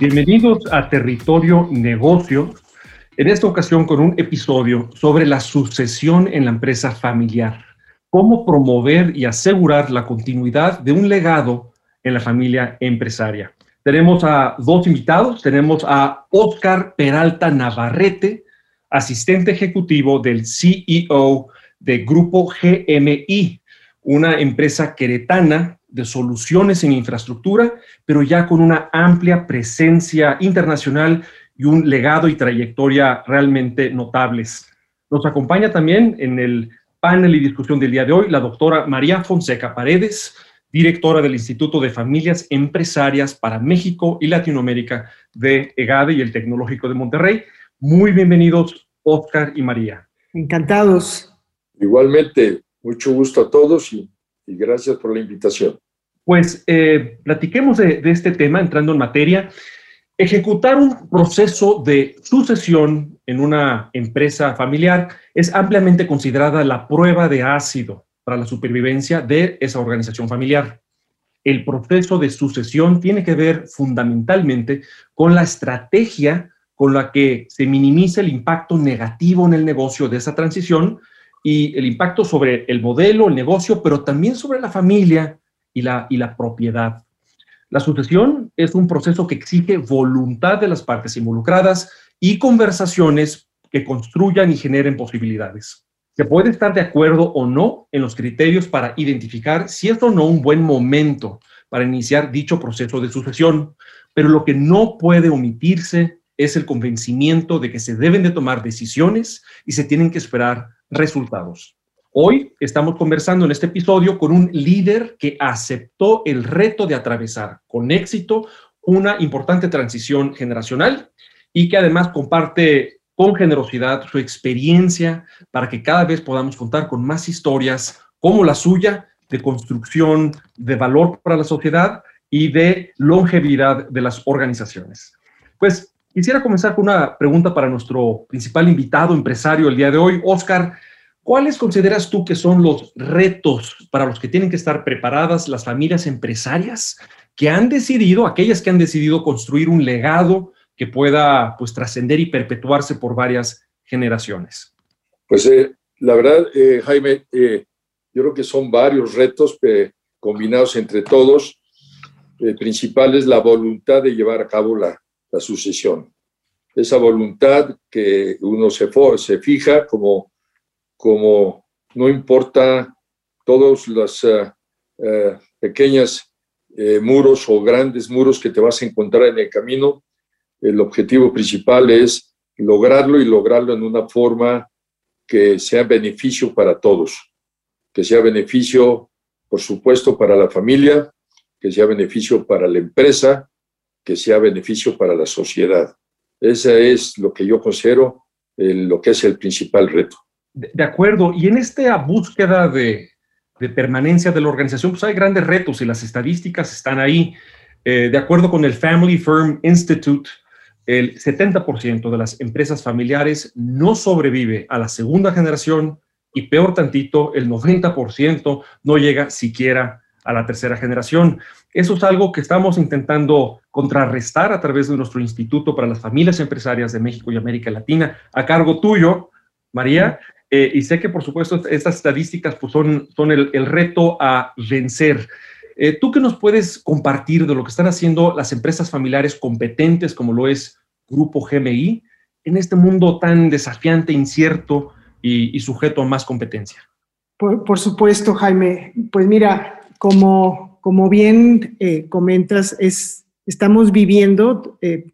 Bienvenidos a Territorio Negocio, en esta ocasión con un episodio sobre la sucesión en la empresa familiar, cómo promover y asegurar la continuidad de un legado en la familia empresaria. Tenemos a dos invitados, tenemos a Oscar Peralta Navarrete, asistente ejecutivo del CEO de Grupo GMI, una empresa queretana de soluciones en infraestructura, pero ya con una amplia presencia internacional y un legado y trayectoria realmente notables. Nos acompaña también en el panel y discusión del día de hoy la doctora María Fonseca Paredes, directora del Instituto de Familias Empresarias para México y Latinoamérica de EGADE y el Tecnológico de Monterrey. Muy bienvenidos, Oscar y María. Encantados. Igualmente, mucho gusto a todos y y gracias por la invitación. Pues eh, platiquemos de, de, este tema, entrando en materia. Ejecutar un proceso de sucesión en una empresa familiar es ampliamente considerada la prueba de ácido para la supervivencia de esa organización familiar. El proceso de sucesión tiene que ver fundamentalmente con la estrategia con la que se minimiza el impacto negativo en el negocio de esa transición y el impacto sobre el modelo, el negocio, pero también sobre la familia y la, y la propiedad. La sucesión es un proceso que exige voluntad de las partes involucradas y conversaciones que construyan y generen posibilidades. Se puede estar de acuerdo o no en los criterios para identificar si es o no un buen momento para iniciar dicho proceso de sucesión, pero lo que no puede omitirse es el convencimiento de que se deben de tomar decisiones y se tienen que esperar resultados. Hoy estamos conversando en este episodio con un líder que aceptó el reto de atravesar con éxito una importante transición generacional y que además comparte con generosidad su experiencia para que cada vez podamos contar con más historias como la suya de construcción de valor para la sociedad y de longevidad de las organizaciones. Pues Quisiera comenzar con una pregunta para nuestro principal invitado empresario el día de hoy, Oscar. ¿Cuáles consideras tú que son los retos para los que tienen que estar preparadas las familias empresarias que han decidido, aquellas que han decidido construir un legado que pueda pues trascender y perpetuarse por varias generaciones? Pues eh, la verdad, eh, Jaime, eh, yo creo que son varios retos combinados entre todos. El principal es la voluntad de llevar a cabo la, la sucesión. Esa voluntad que uno se, fija como, como no importa todos los uh, uh, pequeños uh, muros o grandes muros que te vas a encontrar en el camino, el objetivo principal es lograrlo y lograrlo en una forma que sea beneficio para todos, que sea beneficio, por supuesto, para la familia, que sea beneficio para la empresa, que sea beneficio para la sociedad. Ese es lo que yo considero lo que es el principal reto. De, acuerdo, y en esta búsqueda de, de, permanencia de la organización, pues hay grandes retos y las estadísticas están ahí. Eh, de acuerdo con el Family Firm Institute, el 70% de las empresas familiares no sobrevive a la segunda generación y peor tantito, el 90% no llega siquiera a la tercera generación. Eso es algo que estamos intentando contrarrestar a través de nuestro Instituto para las Familias Empresarias de México y América Latina, a cargo tuyo, María. Eh, y sé que, por supuesto, estas estadísticas pues, son, son el, reto a vencer. Eh, ¿Tú qué nos puedes compartir de lo que están haciendo las empresas familiares competentes como lo es Grupo GMI en este mundo tan desafiante, incierto y, y sujeto a más competencia? Por, por, supuesto, Jaime. Pues mira, como, como bien eh, comentas, es, estamos viviendo eh,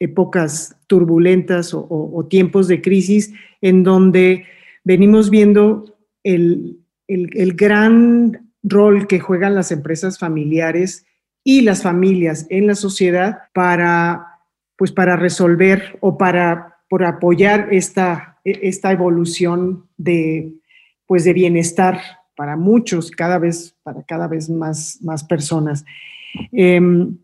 épocas turbulentas o, tiempos de crisis en donde venimos viendo el, el, el, gran rol que juegan las empresas familiares y las familias en la sociedad para, pues para resolver o para por apoyar esta, esta evolución de, pues de bienestar para muchos, cada vez, para cada vez más, más personas. Em,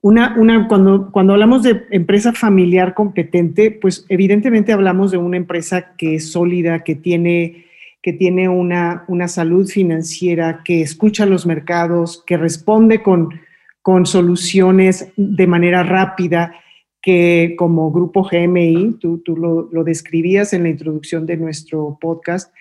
una, una, cuando, cuando hablamos de empresa familiar competente, pues evidentemente hablamos de una empresa que es sólida, que tiene que tiene una, una salud financiera, que escucha los mercados, que responde con, con soluciones de manera rápida, que como grupo GMI, tú, tú lo, lo, describías en la introducción de nuestro podcast,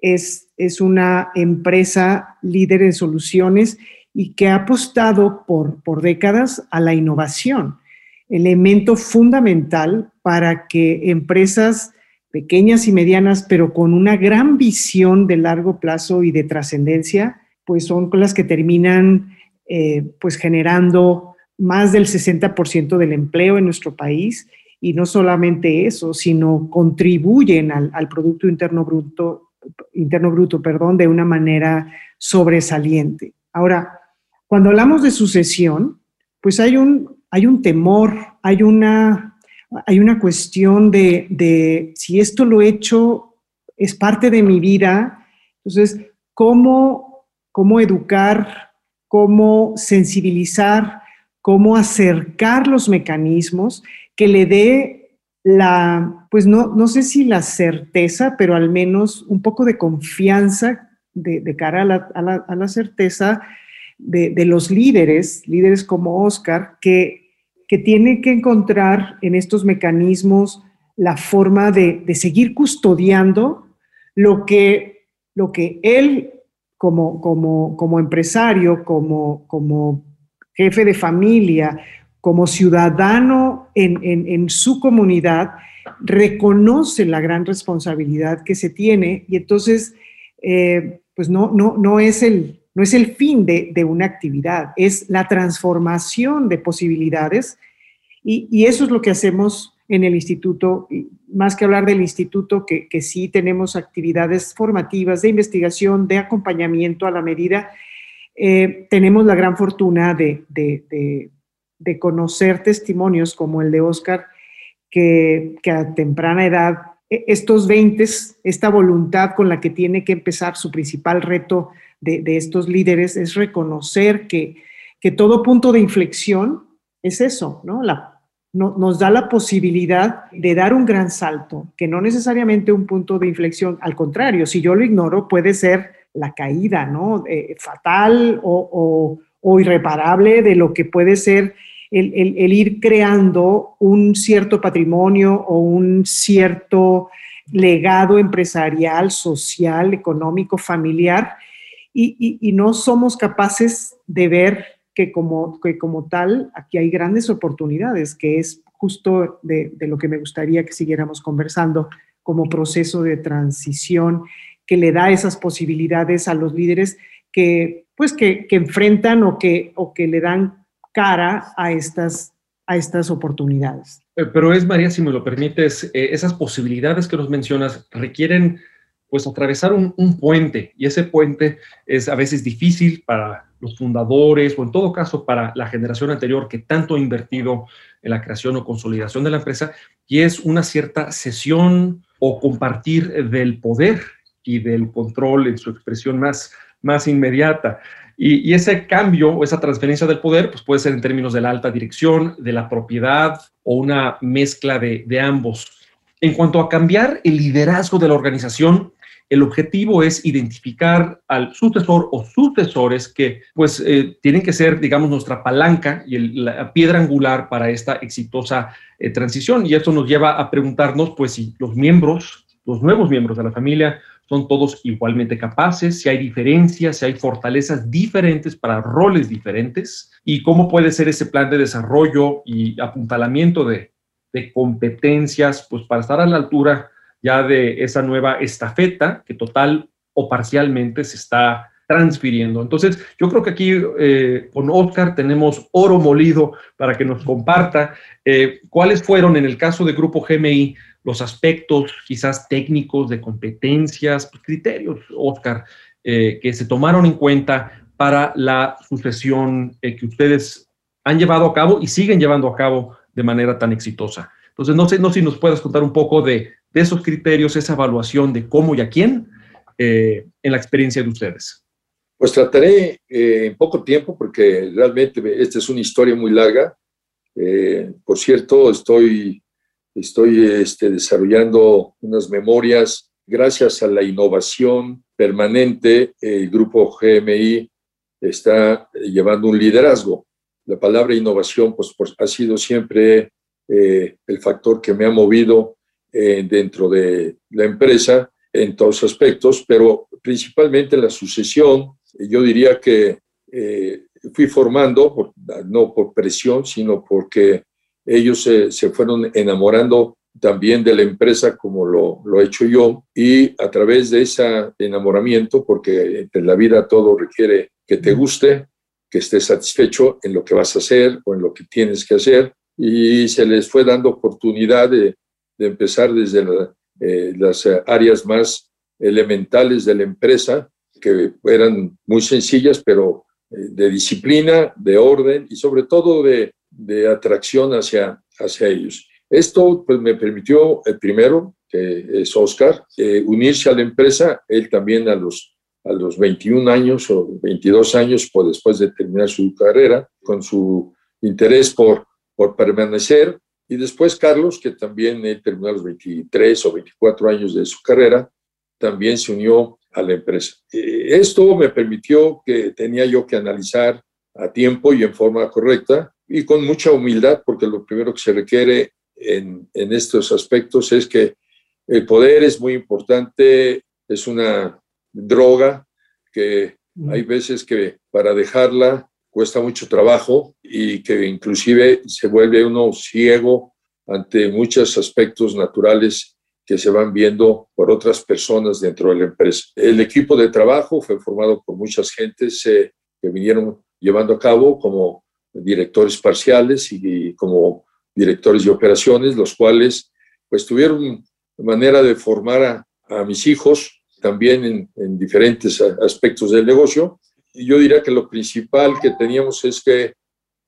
es, es una empresa líder en soluciones y que ha apostado por, por décadas a la innovación, elemento fundamental para que empresas pequeñas y medianas, pero con una gran visión de largo plazo y de trascendencia, pues son las que terminan eh, pues generando más del 60% del empleo en nuestro país. Y no solamente eso, sino contribuyen al, Producto Interno Bruto, interno bruto perdón, de una manera sobresaliente. Ahora, cuando hablamos de sucesión, pues hay un, hay un temor, hay una hay una cuestión de, si esto lo he hecho, es parte de mi vida, entonces, ¿cómo, cómo educar, cómo sensibilizar, cómo acercar los mecanismos que le dé la, pues no, no sé si la certeza, pero al menos un poco de confianza de, cara a la, certeza de, de, los líderes, líderes como Oscar, que que tiene que encontrar en estos mecanismos la forma de, seguir custodiando lo que, lo que él como, como, como empresario, como, como jefe de familia, como ciudadano en, su comunidad, reconoce la gran responsabilidad que se tiene y entonces, eh, pues no, no, no, es el, no es el fin de, una actividad, es la transformación de posibilidades y, eso es lo que hacemos en el instituto, más que hablar del instituto, que, sí tenemos actividades formativas de investigación, de acompañamiento a la medida, eh, tenemos la gran fortuna de, de, conocer testimonios como el de Oscar, que, que a temprana edad e, estos 20, esta voluntad con la que tiene que empezar su principal reto de, estos líderes es reconocer que, que, todo punto de inflexión es eso, ¿no? La, no, nos da la posibilidad de dar un gran salto, que no necesariamente un punto de inflexión, al contrario, si yo lo ignoro puede ser la caída, ¿no? Eh, fatal o, irreparable de lo que puede ser el, el, ir creando un cierto patrimonio o un cierto legado empresarial, social, económico, familiar, y, no somos capaces de ver que como, que como tal aquí hay grandes oportunidades, que es justo de, lo que me gustaría que siguiéramos conversando como proceso de transición que le da esas posibilidades a los líderes que, pues, que, enfrentan o que, o que le dan cara a estas, a estas oportunidades. Eh, pero es, María, si me lo permites, eh, esas posibilidades que nos mencionas requieren pues atravesar un, puente y ese puente es a veces difícil para los fundadores o en todo caso para la generación anterior que tanto ha invertido en la creación o consolidación de la empresa y es una cierta cesión o compartir del poder y del control en su expresión más, más inmediata. Y, ese cambio o esa transferencia del poder pues puede ser en términos de la alta dirección, de la propiedad o una mezcla de, ambos. En cuanto a cambiar el liderazgo de la organización, el objetivo es identificar al sucesor o sucesores que pues eh, tienen que ser, digamos, nuestra palanca y la piedra angular para esta exitosa eh, transición. Y esto nos lleva a preguntarnos, pues, si los miembros, los nuevos miembros de la familia, son todos igualmente capaces, si hay diferencias, si hay fortalezas diferentes para roles diferentes y cómo puede ser ese plan de desarrollo y apuntalamiento de, competencias, pues, para estar a la altura ya de esa nueva estafeta que total o parcialmente se está transfiriendo. Entonces, yo creo que aquí eh, con Oscar tenemos oro molido para que nos comparta eh, cuáles fueron en el caso de Grupo GMI los aspectos quizás técnicos de competencias, pues, criterios, Oscar, eh, que se tomaron en cuenta para la sucesión eh, que ustedes han llevado a cabo y siguen llevando a cabo de manera tan exitosa. Entonces, no sé, no si nos puedas contar un poco de, esos criterios, esa evaluación de cómo y a quién eh, en la experiencia de ustedes. Pues trataré eh, en poco tiempo, porque realmente esta es una historia muy larga. Eh, por cierto, estoy, estoy este, desarrollando unas memorias gracias a la innovación permanente. El grupo GMI está llevando un liderazgo. La palabra innovación pues, pues ha sido siempre eh, el factor que me ha movido dentro de la empresa en todos aspectos, pero principalmente la sucesión yo diría que eh, fui formando, no por presión, sino porque ellos se, fueron enamorando también de la empresa como lo, lo, he hecho yo y a través de ese enamoramiento, porque en la vida todo requiere que te guste, que estés satisfecho en lo que vas a hacer o en lo que tienes que hacer y se les fue dando oportunidad de, de empezar desde eh, las áreas más elementales de la empresa que eran muy sencillas, pero eh, de disciplina, de orden y sobre todo de, de atracción hacia, hacia ellos. Esto pues, me permitió, el primero, que es Oscar, eh, unirse a la empresa, él también a los, a los 21 años o 22 años, pues, después de terminar su carrera, con su interés por, por permanecer. Y después Carlos, que también terminó los 23 o 24 años de su carrera, también se unió a la empresa. Eh, esto me permitió que tenía yo que analizar a tiempo y en forma correcta y con mucha humildad, porque lo primero que se requiere en, en estos aspectos es que el poder es muy importante, es una droga que hay veces que para dejarla cuesta mucho trabajo y que inclusive se vuelve uno ciego ante muchos aspectos naturales que se van viendo por otras personas dentro de la empresa. El equipo de trabajo fue formado por muchas gentes eh, que vinieron llevando a cabo como directores parciales y, como directores de operaciones, los cuales pues tuvieron manera de formar a, mis hijos también en, en, diferentes aspectos del negocio. Y yo diría que lo principal que teníamos es que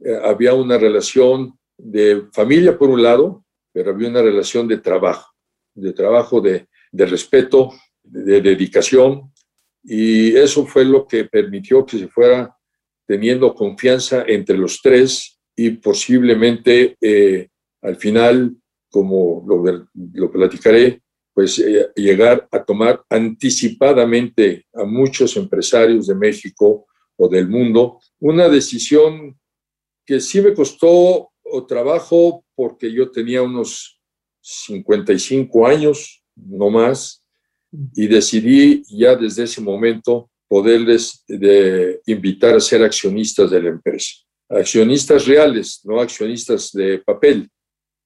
eh, había una relación de familia por un lado, pero había una relación de trabajo de trabajo, de, respeto, de, dedicación, y eso fue lo que permitió que se fuera teniendo confianza entre los tres y posiblemente eh, al final, como lo, lo platicaré, pues eh, llegar a tomar anticipadamente a muchos empresarios de México o del mundo una decisión que sí me costó trabajo porque yo tenía unos 55 años, no más, y decidí ya desde ese momento poderles de invitar a ser accionistas de la empresa. Accionistas reales, no accionistas de papel,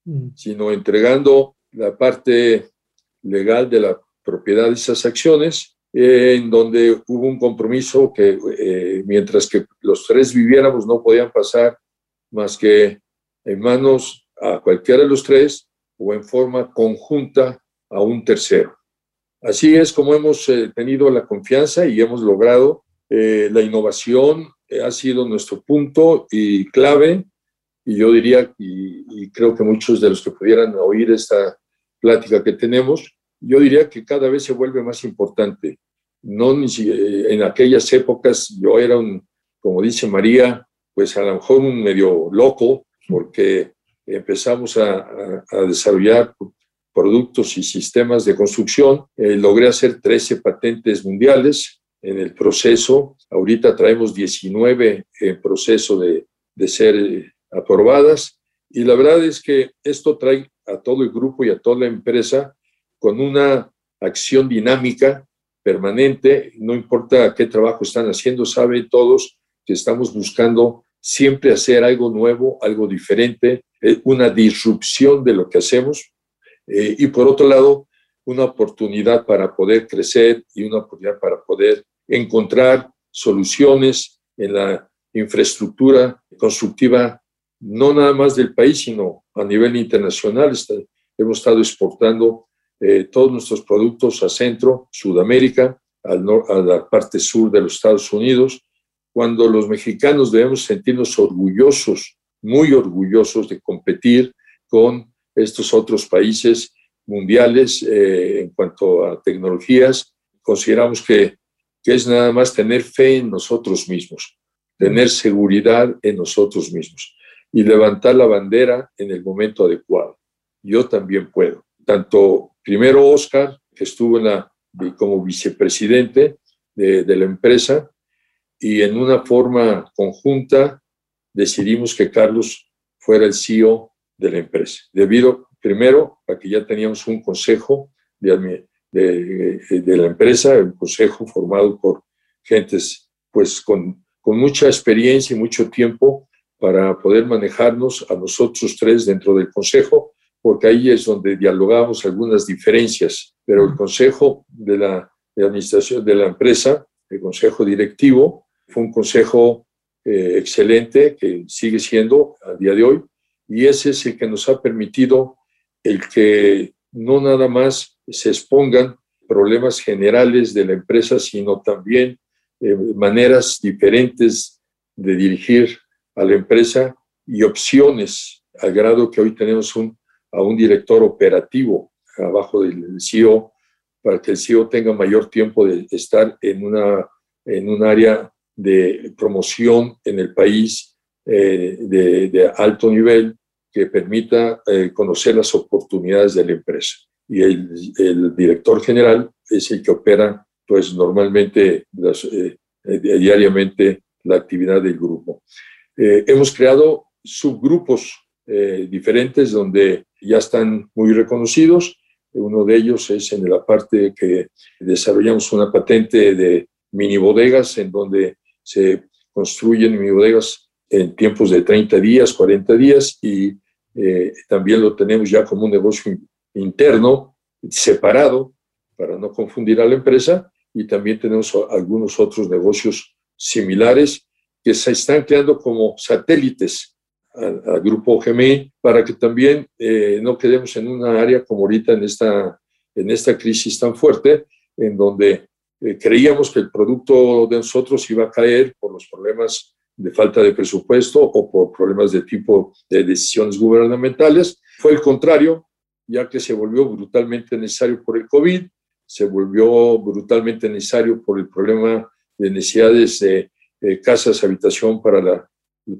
mm. sino entregando la parte legal de la propiedad de esas acciones, en donde hubo un compromiso que eh, mientras que los tres viviéramos no podían pasar más que en manos a cualquiera de los tres o en forma conjunta a un tercero. Así es como hemos eh, tenido la confianza y hemos logrado eh, la innovación, eh, ha sido nuestro punto y clave, y yo diría, y, creo que muchos de los que pudieran oír esta plática que tenemos, yo diría que cada vez se vuelve más importante. No en aquellas épocas yo era un, como dice María, pues a lo mejor un medio loco, porque empezamos a, desarrollar productos y sistemas de construcción. Eh, logré hacer 13 patentes mundiales en el proceso. Ahorita traemos 19 en proceso de, de ser eh, aprobadas. Y la verdad es que esto trae a todo el grupo y a toda la empresa con una acción dinámica permanente, no importa qué trabajo están haciendo, saben todos que estamos buscando siempre hacer algo nuevo, algo diferente, eh, una disrupción de lo que hacemos eh, y por otro lado, una oportunidad para poder crecer y una oportunidad para poder encontrar soluciones en la infraestructura constructiva, no nada más del país, sino a nivel internacional. hemos estado exportando eh, todos nuestros productos a Centro, Sudamérica, al a la parte sur de los Estados Unidos, cuando los mexicanos debemos sentirnos orgullosos, muy orgullosos de competir con estos otros países mundiales eh, en cuanto a tecnologías. Consideramos que, que es nada más tener fe en nosotros mismos, tener seguridad en nosotros mismos y levantar la bandera en el momento adecuado. Yo también puedo. Tanto primero Oscar, que estuvo como vicepresidente de, de la empresa, y en una forma conjunta decidimos que Carlos fuera el CEO de la empresa, debido primero a que ya teníamos un consejo de, de, de la empresa, un consejo formado por gentes pues con, con mucha experiencia y mucho tiempo para poder manejarnos a nosotros tres dentro del consejo, porque ahí es donde dialogamos algunas diferencias, pero el consejo de la de administración de la empresa, el consejo directivo, fue un consejo eh, excelente que sigue siendo a día de hoy y ese es el que nos ha permitido el que no nada más se expongan problemas generales de la empresa, sino también eh, maneras diferentes de dirigir a la empresa y opciones, al grado que hoy tenemos un, a un director operativo abajo del CEO, para que el CEO tenga mayor tiempo de estar en, una, en un área de promoción en el país eh, de, alto nivel que permita eh, conocer las oportunidades de la empresa. Y el, director general es el que opera, pues normalmente, eh, diariamente, la actividad del grupo. Hemos creado subgrupos diferentes donde ya están muy reconocidos. Uno de ellos es en la parte que desarrollamos una patente de mini bodegas en donde se construyen mini bodegas en tiempos de 30 días, 40 días y eh, también lo tenemos ya como un negocio interno, separado, para no confundir a la empresa y también tenemos algunos otros negocios similares que se están creando como satélites al, al grupo GMI para que también eh, no quedemos en una área como ahorita en esta, en esta crisis tan fuerte, en donde eh, creíamos que el producto de nosotros iba a caer por los problemas de falta de presupuesto o por problemas de tipo de decisiones gubernamentales. Fue el contrario, ya que se volvió brutalmente necesario por el COVID, se volvió brutalmente necesario por el problema de necesidades de eh, casas, habitación para, la,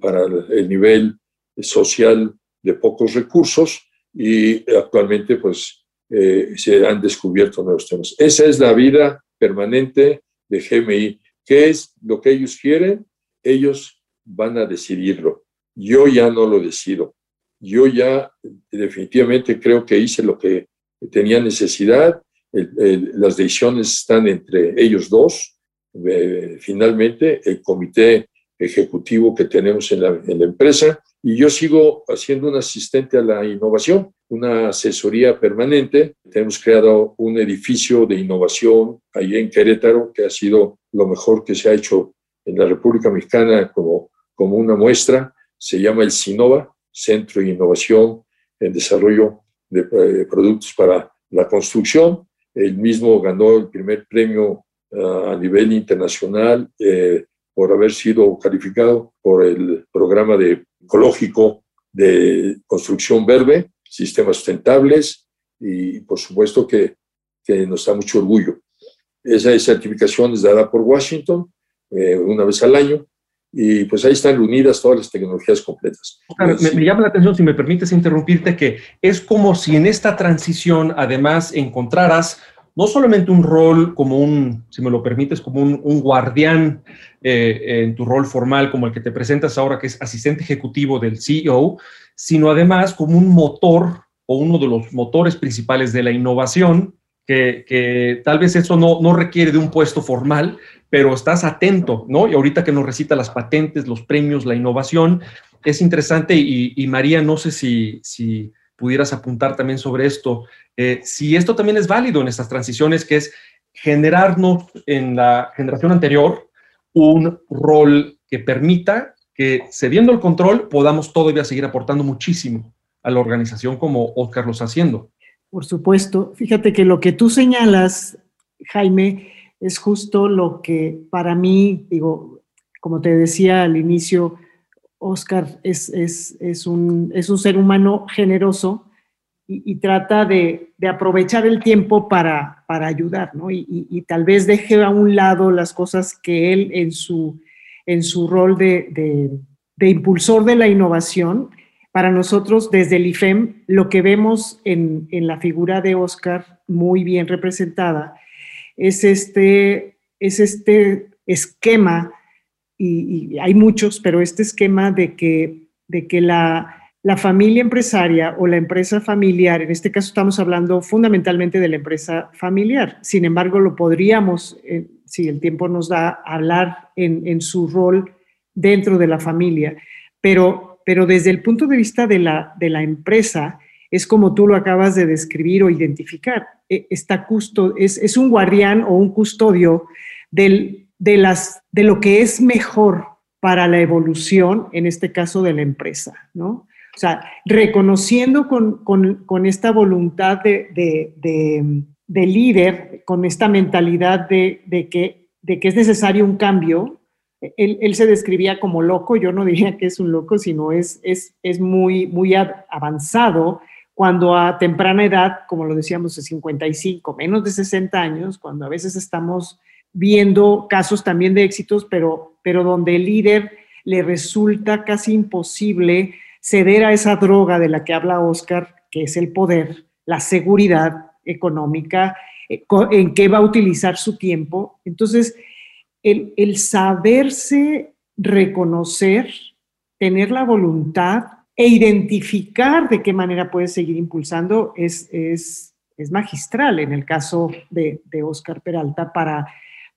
para el nivel social de pocos recursos y actualmente pues eh, se han descubierto nuevos temas. Esa es la vida permanente de GMI. ¿Qué es lo que ellos quieren? Ellos van a decidirlo. Yo ya no lo decido. Yo ya definitivamente creo que hice lo que tenía necesidad. Las decisiones están entre ellos dos eh, finalmente el comité ejecutivo que tenemos en la, empresa y yo sigo haciendo un asistente a la innovación, una asesoría permanente. Hemos creado un edificio de innovación ahí en Querétaro que ha sido lo mejor que se ha hecho en la República Mexicana como, como una muestra. Se llama el SINOVA, Centro de Innovación en Desarrollo de, de eh, Productos para la Construcción. El mismo ganó el primer premio a nivel internacional eh, por haber sido calificado por el programa de ecológico de construcción verde, sistemas sustentables y por supuesto que, que nos da mucho orgullo. Esa certificación es dada por Washington eh, una vez al año y pues ahí están unidas todas las tecnologías completas. Me, llama la atención, si me permites interrumpirte, que es como si en esta transición además encontraras no solamente un rol como un, si me lo permites, como un, un guardián eh, en tu rol formal como el que te presentas ahora, que es asistente ejecutivo del CEO, sino además como un motor o uno de los motores principales de la innovación, que, tal vez eso no, no, requiere de un puesto formal, pero estás atento, ¿no? Y ahorita que nos recita las patentes, los premios, la innovación, es interesante y, y María, no sé si, si pudieras apuntar también sobre esto, eh, si esto también es válido en estas transiciones, que es generarnos en la generación anterior un rol que permita que, cediendo el control, podamos todavía seguir aportando muchísimo a la organización como Oscar lo está haciendo. Por supuesto. Fíjate que lo que tú señalas, Jaime, es justo lo que para mí, digo, como te decía al inicio, Oscar es, es, un, es un, ser humano generoso y, trata de, aprovechar el tiempo para, para ayudar, ¿no? Y, tal vez deje a un lado las cosas que él en su, en su rol de, de impulsor de la innovación, para nosotros desde el IFEM, lo que vemos en, en la figura de Oscar muy bien representada es este, es este esquema, y, hay muchos, pero este esquema de que, de que la, la familia empresaria o la empresa familiar, en este caso estamos hablando fundamentalmente de la empresa familiar, sin embargo lo podríamos, eh, si el tiempo nos da, hablar en, en, su rol dentro de la familia, pero, pero desde el punto de vista de la, de la empresa, es como tú lo acabas de describir o identificar. E, está custo, es, es un guardián o un custodio del, de, las, de lo que es mejor para la evolución, en este caso de la empresa, ¿no? O sea, reconociendo con, con, con esta voluntad de, de, de, líder, con esta mentalidad de, que, de que es necesario un cambio, él, se describía como loco, yo no diría que es un loco, sino es, es, es muy, muy avanzado cuando a temprana edad, como lo decíamos, de 55, menos de 60 años, cuando a veces estamos viendo casos también de éxitos, pero, pero donde el líder le resulta casi imposible ceder a esa droga de la que habla Oscar, que es el poder, la seguridad económica, eh, en qué va a utilizar su tiempo. Entonces, el, saberse reconocer, tener la voluntad e identificar de qué manera puede seguir impulsando es, es, es magistral en el caso de, de Oscar Peralta para,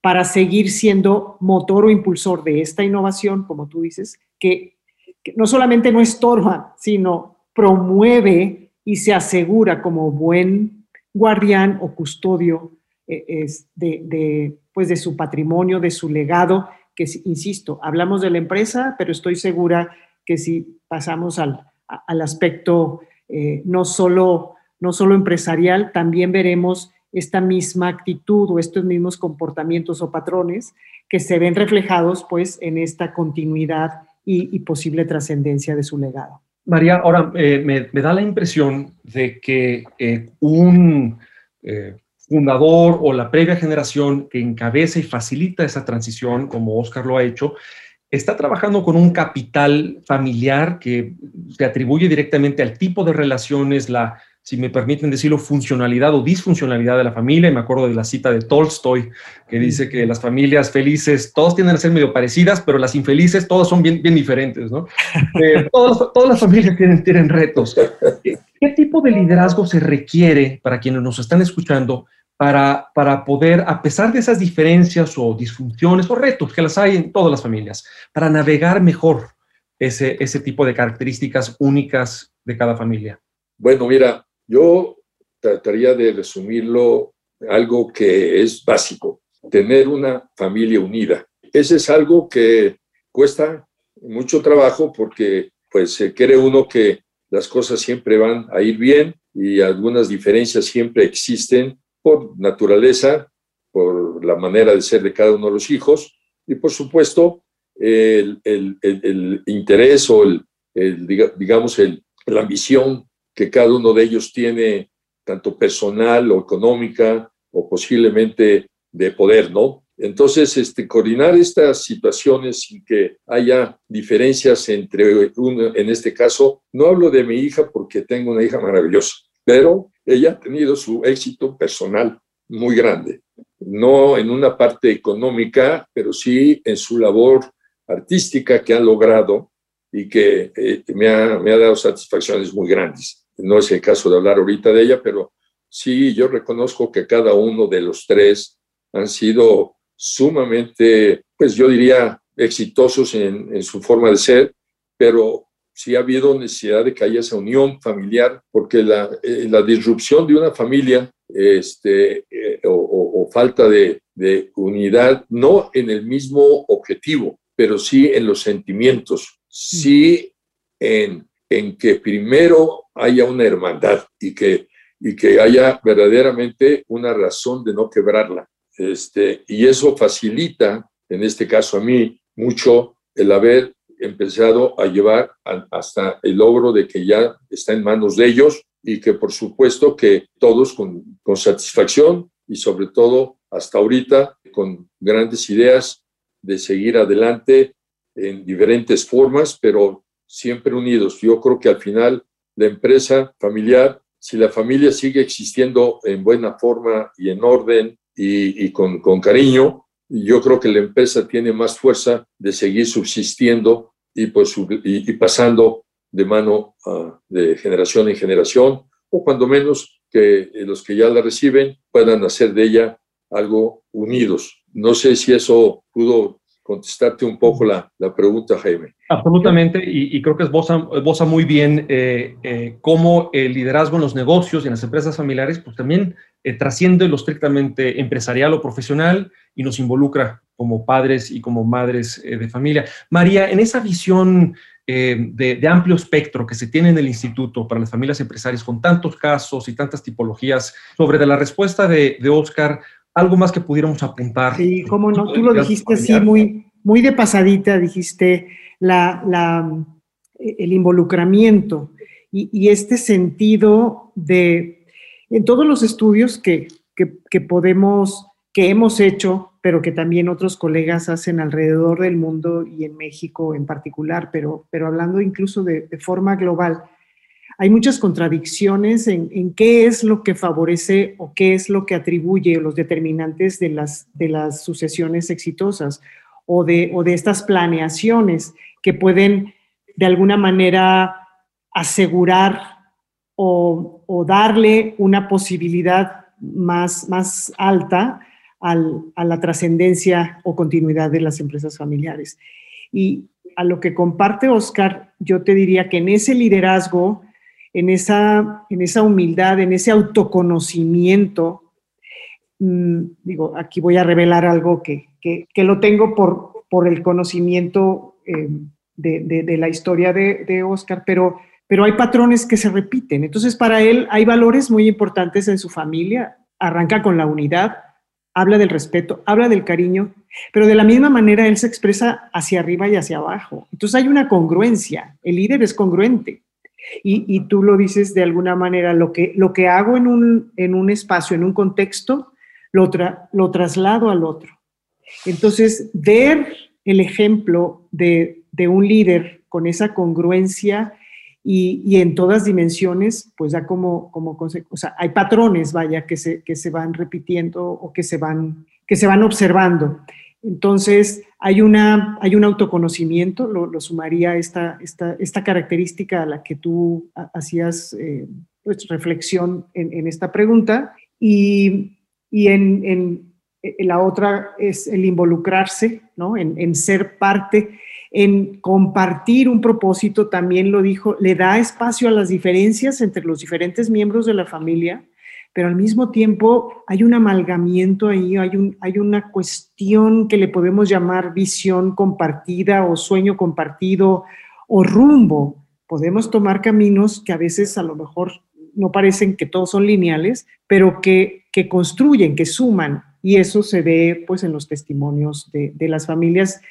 para seguir siendo motor o impulsor de esta innovación, como tú dices, que, no solamente no estorba, sino promueve y se asegura como buen guardián o custodio eh, de, pues de su patrimonio, de su legado, que insisto, hablamos de la empresa, pero estoy segura que si pasamos al, al aspecto eh, no, solo, no solo empresarial, también veremos esta misma actitud o estos mismos comportamientos o patrones que se ven reflejados pues en esta continuidad y, posible trascendencia de su legado. María, ahora eh, me, da la impresión de que eh, un fundador o la previa generación que encabeza y facilita esa transición, como Oscar lo ha hecho, está trabajando con un capital familiar que se atribuye directamente al tipo de relaciones, la, si me permiten decirlo, funcionalidad o disfuncionalidad de la familia. Y me acuerdo de la cita de Tolstoy, que dice que las familias felices, todas tienden a ser medio parecidas, pero las infelices, todas son bien, bien diferentes, ¿no? Eh, todas, todas, las familias tienen, tienen retos. ¿Qué tipo de liderazgo se requiere para quienes nos están escuchando para, para poder, a pesar de esas diferencias o disfunciones o retos que las hay en todas las familias, para navegar mejor ese, ese tipo de características únicas de cada familia? Bueno, mira, yo trataría de resumirlo algo que es básico, tener una familia unida. Ese es algo que cuesta mucho trabajo porque pues se cree uno que las cosas siempre van a ir bien y algunas diferencias siempre existen por naturaleza, por la manera de ser de cada uno de los hijos y por supuesto el, el, interés o el, digamos la ambición que cada uno de ellos tiene, tanto personal o económica o posiblemente de poder, ¿no? Entonces, este, coordinar estas situaciones sin que haya diferencias entre uno, en este caso, no hablo de mi hija porque tengo una hija maravillosa, pero ella ha tenido su éxito personal muy grande, no en una parte económica, pero sí en su labor artística que ha logrado y que eh, me, ha, me, ha, dado satisfacciones muy grandes. No es el caso de hablar ahorita de ella, pero sí, yo reconozco que cada uno de los tres han sido sumamente, pues yo diría, exitosos en, en su forma de ser, pero si ha habido necesidad de que haya esa unión familiar, porque la, eh, la disrupción de una familia este, eh, o, falta de, de, unidad, no en el mismo objetivo, pero sí en los sentimientos, sí en, en que primero haya una hermandad y que, y que haya verdaderamente una razón de no quebrarla. Este, y eso facilita, en este caso a mí, mucho el haber empezado a llevar hasta el logro de que ya está en manos de ellos y que por supuesto que todos con, con satisfacción y sobre todo hasta ahorita con grandes ideas de seguir adelante en diferentes formas, pero siempre unidos. Yo creo que al final la empresa familiar, si la familia sigue existiendo en buena forma y en orden y, con, con cariño, yo creo que la empresa tiene más fuerza de seguir subsistiendo y, pues, y, pasando de mano ah, de generación en generación, o cuando menos que los que ya la reciben puedan hacer de ella algo unidos. No sé si eso pudo contestarte un poco la, la pregunta, Jaime. Absolutamente, y, creo que es bosa muy bien eh, eh, cómo el liderazgo en los negocios y en las empresas familiares, pues también eh, trasciende lo estrictamente empresarial o profesional y nos involucra como padres y como madres de familia. María, en esa visión de, amplio espectro que se tiene en el instituto para las familias empresarias, con tantos casos y tantas tipologías, sobre de la respuesta de, de Oscar, algo más que pudiéramos apuntar. Sí, cómo no, tú lo dijiste así muy, muy de pasadita, dijiste la, la, el involucramiento y, y, este sentido de, en todos los estudios que, que, podemos, que hemos hecho, pero que también otros colegas hacen alrededor del mundo y en México en particular, pero, pero hablando incluso de, de forma global, hay muchas contradicciones en, qué es lo que favorece o qué es lo que atribuye los determinantes de las, de las sucesiones exitosas o de, o de estas planeaciones que pueden de alguna manera asegurar o, darle una posibilidad más, más alta a la trascendencia o continuidad de las empresas familiares. Y a lo que comparte Oscar, yo te diría que en ese liderazgo en esa, en esa humildad, en ese autoconocimiento. Mm, digo, aquí voy a revelar algo que, lo tengo por, por el conocimiento eh, de, la historia de, Oscar, pero, pero hay patrones que se repiten. Entonces, para él hay valores muy importantes en su familia. Arranca con la unidad, habla del respeto, habla del cariño, pero de la misma manera él se expresa hacia arriba y hacia abajo. Entonces hay una congruencia, el líder es congruente. Y, tú lo dices de alguna manera, lo que, lo que hago en un, en un espacio, en un contexto, lo, lo traslado al otro. Entonces, ver el ejemplo de, de un líder con esa congruencia y, y, en todas dimensiones, pues da como, como o sea, hay patrones, vaya, que se, que se van repitiendo o que se van, que se van observando. Entonces, hay, una, hay un autoconocimiento, lo, sumaría esta, esta, esta, característica a la que tú hacías eh, pues, reflexión en, esta pregunta. Y, y en, en, la otra es el involucrarse, ¿no? en, en ser parte, en compartir un propósito, también lo dijo, le da espacio a las diferencias entre los diferentes miembros de la familia pero al mismo tiempo hay un amalgamiento ahí, hay, un, hay una cuestión que le podemos llamar visión compartida o sueño compartido o rumbo. Podemos tomar caminos que a veces a lo mejor no parecen que todos son lineales, pero que, construyen, que suman. Y eso se ve pues en los testimonios de las familias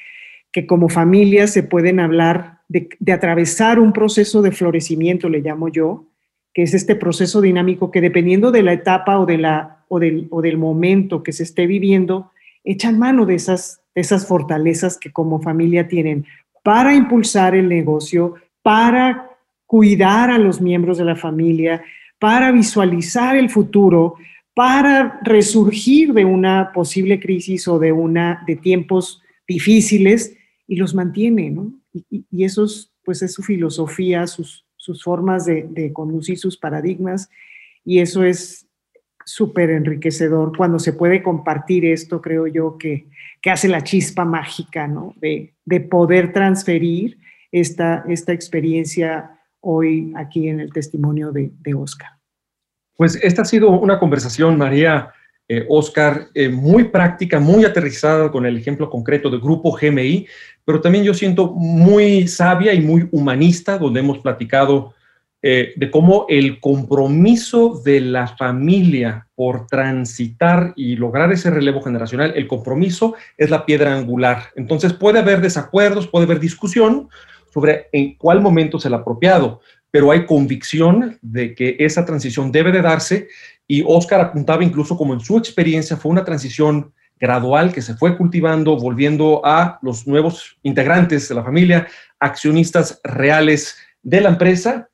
que como familias se pueden hablar de, de atravesar un proceso de florecimiento, le llamo yo, que es este proceso dinámico que dependiendo de la etapa o, de la, o, del, o del momento que se esté viviendo, echan mano de esas, esas fortalezas que como familia tienen para impulsar el negocio, para cuidar a los miembros de la familia, para visualizar el futuro, para resurgir de una posible crisis o de, una, de tiempos difíciles y los mantiene, ¿no? Y, y eso es, pues es su filosofía, sus, sus formas de, conducir sus paradigmas y eso es súper enriquecedor cuando se puede compartir esto, creo yo, que, que hace la chispa mágica, ¿no? De, de poder transferir esta, esta experiencia hoy aquí en el testimonio de, de Oscar. Pues esta ha sido una conversación, María, eh, Oscar, eh, muy práctica, muy aterrizada con el ejemplo concreto del Grupo GMI, pero también yo siento muy sabia y muy humanista, donde hemos platicado eh, de cómo el compromiso de la familia por transitar y lograr ese relevo generacional, el compromiso es la piedra angular. Entonces puede haber desacuerdos, puede haber discusión sobre en cuál momento es el apropiado, pero hay convicción de que esa transición debe de darse y Oscar apuntaba incluso como en su experiencia fue una transición gradual que se fue cultivando, volviendo a los nuevos integrantes de la familia, accionistas reales de la empresa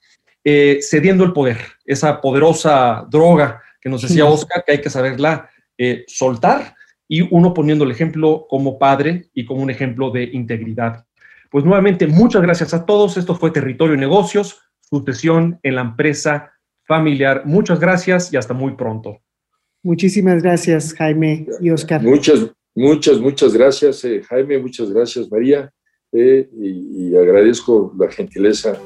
eh, cediendo el poder, esa poderosa droga que nos decía Oscar, que hay que saberla eh, soltar y uno poniendo el ejemplo como padre y como un ejemplo de integridad. Pues nuevamente, muchas gracias a todos. Esto fue Territorio y Negocios, sucesión en la empresa familiar. Muchas gracias y hasta muy pronto. Muchísimas gracias, Jaime y Oscar. Muchas, muchas, muchas gracias, eh, Jaime. Muchas gracias, María. y, y agradezco la gentileza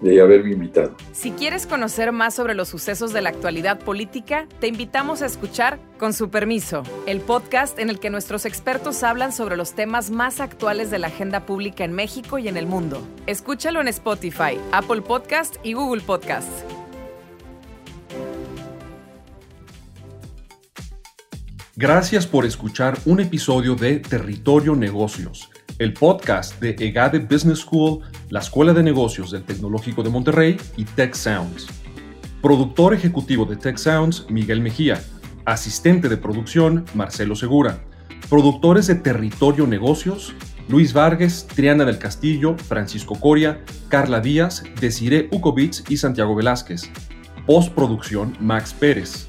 de haberme invitado. Si quieres conocer más sobre los sucesos de la actualidad política, te invitamos a escuchar Con su permiso, el podcast en el que nuestros expertos hablan sobre los temas más actuales de la agenda pública en México y en el mundo. Escúchalo en Spotify, Apple Podcast y Google Podcast. Gracias por escuchar un episodio de Territorio Negocios el podcast de EGADE Business School, la Escuela de Negocios del Tecnológico de Monterrey y Tech Sounds. Productor ejecutivo de Tech Sounds, Miguel Mejía. Asistente de producción, Marcelo Segura. Productores de Territorio Negocios, Luis Vargas, Triana del Castillo, Francisco Coria, Carla Díaz, Desiree Ukovitz y Santiago Velázquez. Postproducción, Max Pérez.